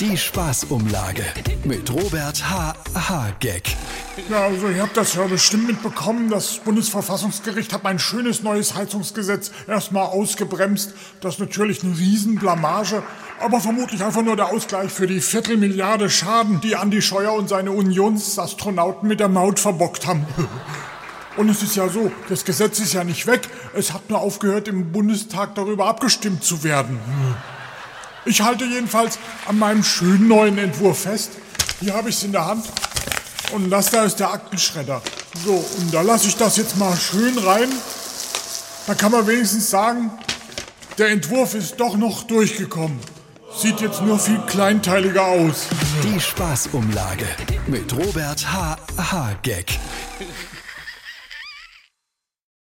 Die Spaßumlage mit Robert H. H. Gag. Ja, also ihr habt das ja bestimmt mitbekommen. Das Bundesverfassungsgericht hat mein schönes neues Heizungsgesetz erstmal ausgebremst. Das ist natürlich eine Riesenblamage, aber vermutlich einfach nur der Ausgleich für die Viertelmilliarde Schaden, die Andi Scheuer und seine Unionsastronauten mit der Maut verbockt haben. Und es ist ja so, das Gesetz ist ja nicht weg. Es hat nur aufgehört, im Bundestag darüber abgestimmt zu werden. Ich halte jedenfalls an meinem schönen neuen Entwurf fest. Hier habe ich es in der Hand. Und das da ist der Aktenschredder. So, und da lasse ich das jetzt mal schön rein. Da kann man wenigstens sagen, der Entwurf ist doch noch durchgekommen. Sieht jetzt nur viel kleinteiliger aus. Die Spaßumlage mit Robert H. H. Gag.